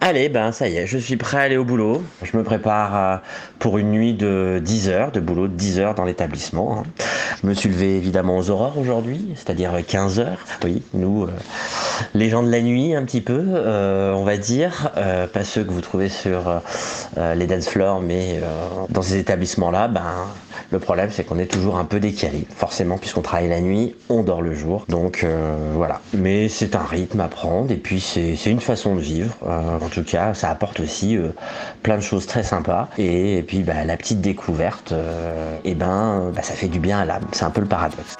Allez, ben ça y est, je suis prêt à aller au boulot. Je me prépare euh, pour une nuit de 10 heures, de boulot de 10 heures dans l'établissement. hein. Je me suis levé évidemment aux aurores aujourd'hui, c'est-à-dire 15 heures. Oui, nous, euh, les gens de la nuit un petit peu, euh, on va dire, euh, pas ceux que vous trouvez sur euh, les dance floors, mais dans ces établissements-là, ben le problème c'est qu'on est toujours un peu décalé. Forcément, puisqu'on travaille la nuit, on dort le jour. Donc voilà. Mais c'est un rythme à prendre et puis c'est une façon de vivre. En tout cas, ça apporte aussi plein de choses très sympas. Et, puis bah, la petite découverte, et ben bah, ça fait du bien à l'âme. C'est un peu le paradoxe.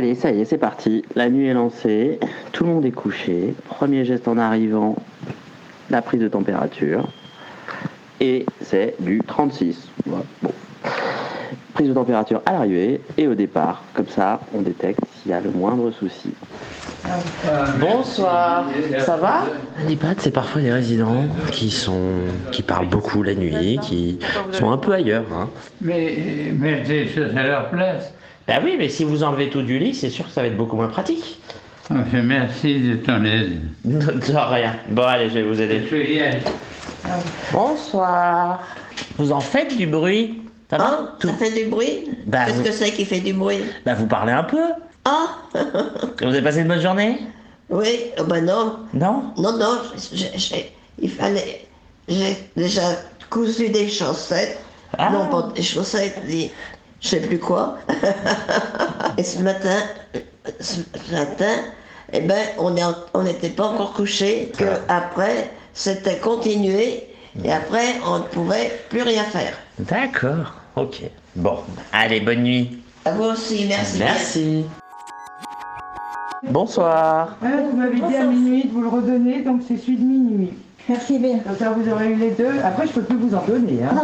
Allez, ça y est, c'est parti. La nuit est lancée, tout le monde est couché. Premier geste en arrivant, la prise de température. Et c'est du 36. Voilà, Bon. Prise de température à l'arrivée et au départ. Comme ça, on détecte s'il y a le moindre souci. Bonsoir, ça va? Un EHPAD, c'est parfois des résidents qui sont, qui parlent beaucoup la nuit, qui sont un peu ailleurs. Hein. Mais mettez les choses à leur place. Bah oui, mais si vous enlevez tout du lit, c'est sûr que ça va être beaucoup moins pratique. Enfin, merci de ton aide. De rien. Bon, allez, je vais vous aider. Bonsoir. Vous en faites du bruit? Ça va? Tout- Ça fait du bruit? Bah, Qu'est-ce vous- que c'est qui fait du bruit? Bah, vous parlez un peu. Ah Vous avez passé une bonne journée? Oui, oh ben non, Non? Non, non, j'ai- j'ai- il fallait. J'ai déjà cousu des chaussettes. Ah. Non, pas des chaussettes, des. Je sais plus quoi. Et ce matin, ce matin, eh ben, on n'était pas encore couché, que après, c'était continué, et après, on ne pouvait plus rien faire. D'accord, ok. Bon, allez, bonne nuit. À vous aussi, merci. bien. Merci. Bonsoir. Ah, vous m'avez dit à minuit de vous le redonner, donc c'est celui de minuit. Merci bien. Comme ça, vous aurez eu les deux. Après, je peux plus vous en donner. Hein.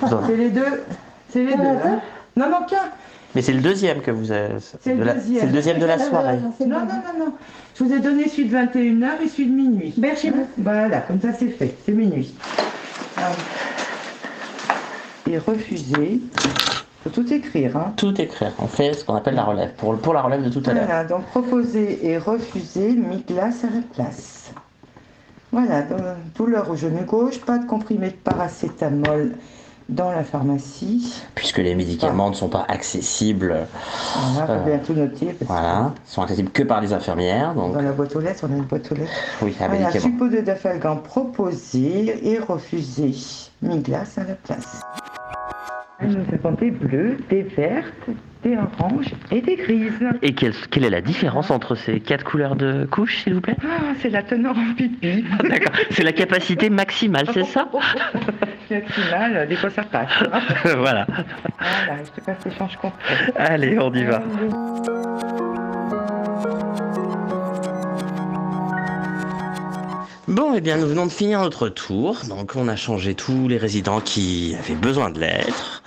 Pardon. C'est les deux. C'est les deux. hein. Non, non, qu'un. Mais c'est le deuxième que vous avez. C'est le de deuxième. C'est le deuxième de la soirée. Non, non, non, non. Je vous ai donné celui de 21h et celui de minuit. Merci beaucoup. Voilà, comme ça, c'est fait. C'est minuit. Et refuser. Faut tout écrire. Hein. Tout écrire. On fait ce qu'on appelle la relève. Pour, pour la relève de tout à l'heure. Voilà, donc proposer et refuser, mis glace à la place. Voilà, donc, douleur au genou gauche, pas de comprimé de paracétamol dans la pharmacie. Puisque les médicaments ne sont pas accessibles, Voilà, faut bien tout noter. Parce voilà, sont accessibles que par les infirmières. Donc, Dans la boîte aux lettres, on a une boîte aux lettres. oui, un Voilà, médicament. de dafalgan proposé et refusé. Mis glace à la place. Elle nous fait des bleues, des vertes, des oranges et des grises. Et quelle, quelle est la différence entre ces quatre couleurs de couches, s'il vous plaît? Ah, c'est la teneur en pipi. D'accord. C'est la capacité maximale, c'est ça? Maximale, des fois ça passe. hein. Voilà. Voilà, je te passe l'échange complet. Allez, on y va. Bon, eh bien, nous venons de finir notre tour. Donc, on a changé tous les résidents qui avaient besoin de l'être.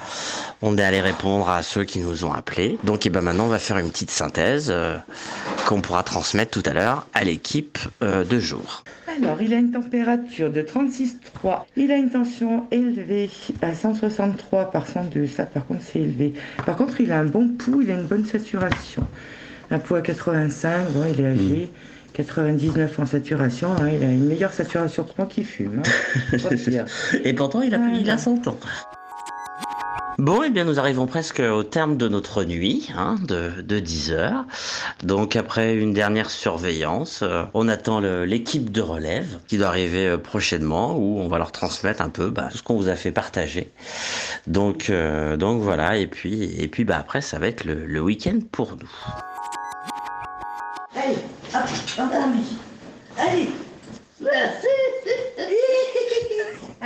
On est allé répondre à ceux qui nous ont appelés. Donc, eh ben, maintenant, on va faire une petite synthèse euh, qu'on pourra transmettre tout à l'heure à l'équipe euh, de jour. Alors, il a une température de 36,3. Il a une tension élevée à 163 par 102. Ça, par contre, c'est élevé. Par contre, il a un bon pouls, il a une bonne saturation. Un pouls à 85, bon, il est âgé. 99 en saturation, hein, il a une meilleure saturation que moi qui fume. hein. Et pourtant, il a, il a 100 ans. Bon, eh bien, nous arrivons presque au terme de notre nuit, hein, de, de 10 heures. Donc, après une dernière surveillance, euh, on attend l'équipe de relève qui doit arriver euh, prochainement, où on va leur transmettre un peu bah, tout ce qu'on vous a fait partager. Donc, euh, donc voilà. Et puis, et puis, bah après, ça va être le, le week-end pour nous. Allez, hop, lit. Allez. Merci.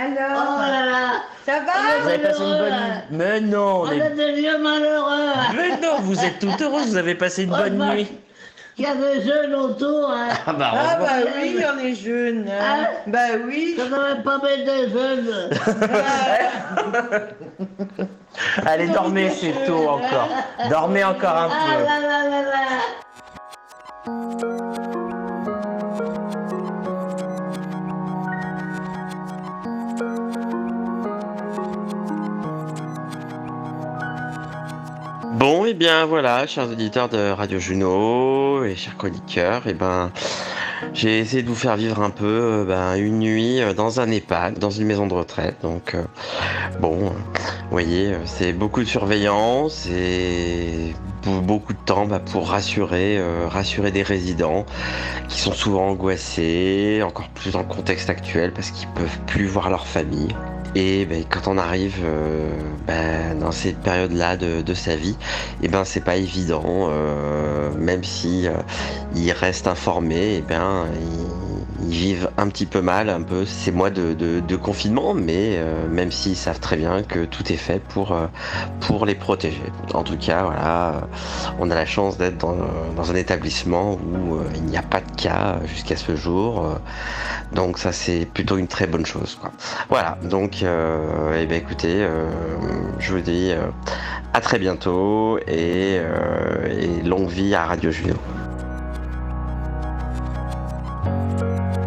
Oh Alors, là là. Ça va Vous avez passé une bonne nuit Mais non, On les- est des vieux malheureux. mais non, vous êtes tout heureux. Vous avez passé une bonne bah, nuit. Il y a des jeunes autour. Hein. Ah bah, Ah heureusement. bah oui, on est jeunes. hein. Ah. Bah oui. Ça devrait pas mettre des jeunes. Allez, dormez, c'est tôt encore. Dormez encore un Ah peu. là là là là. Eh bien voilà, chers auditeurs de Radio Juno et chers chroniqueurs, eh ben j'ai essayé de vous faire vivre un peu euh, ben, une nuit euh, dans un EHPAD, dans une maison de retraite. Donc euh, bon, vous voyez, c'est beaucoup de surveillance et beaucoup de temps bah, pour rassurer, rassurer des résidents qui sont souvent angoissés, encore plus dans le contexte actuel parce qu'ils peuvent plus voir leur famille. Et ben, quand on arrive euh, ben, dans cette période-là de, sa vie, et eh ben c'est pas évident, euh, même si euh, reste informé, et ben ils, vivent un petit peu mal, un peu ces mois de, confinement, mais même s'ils savent très bien que tout est fait pour, pour les protéger. En tout cas, voilà, on a la chance d'être dans, un établissement où il n'y a pas de cas jusqu'à ce jour. Donc ça c'est plutôt une très bonne chose. Voilà, donc euh, eh bien, écoutez, euh, je vous dis euh, à très bientôt et, longue vie à Radio Julio. Thank you.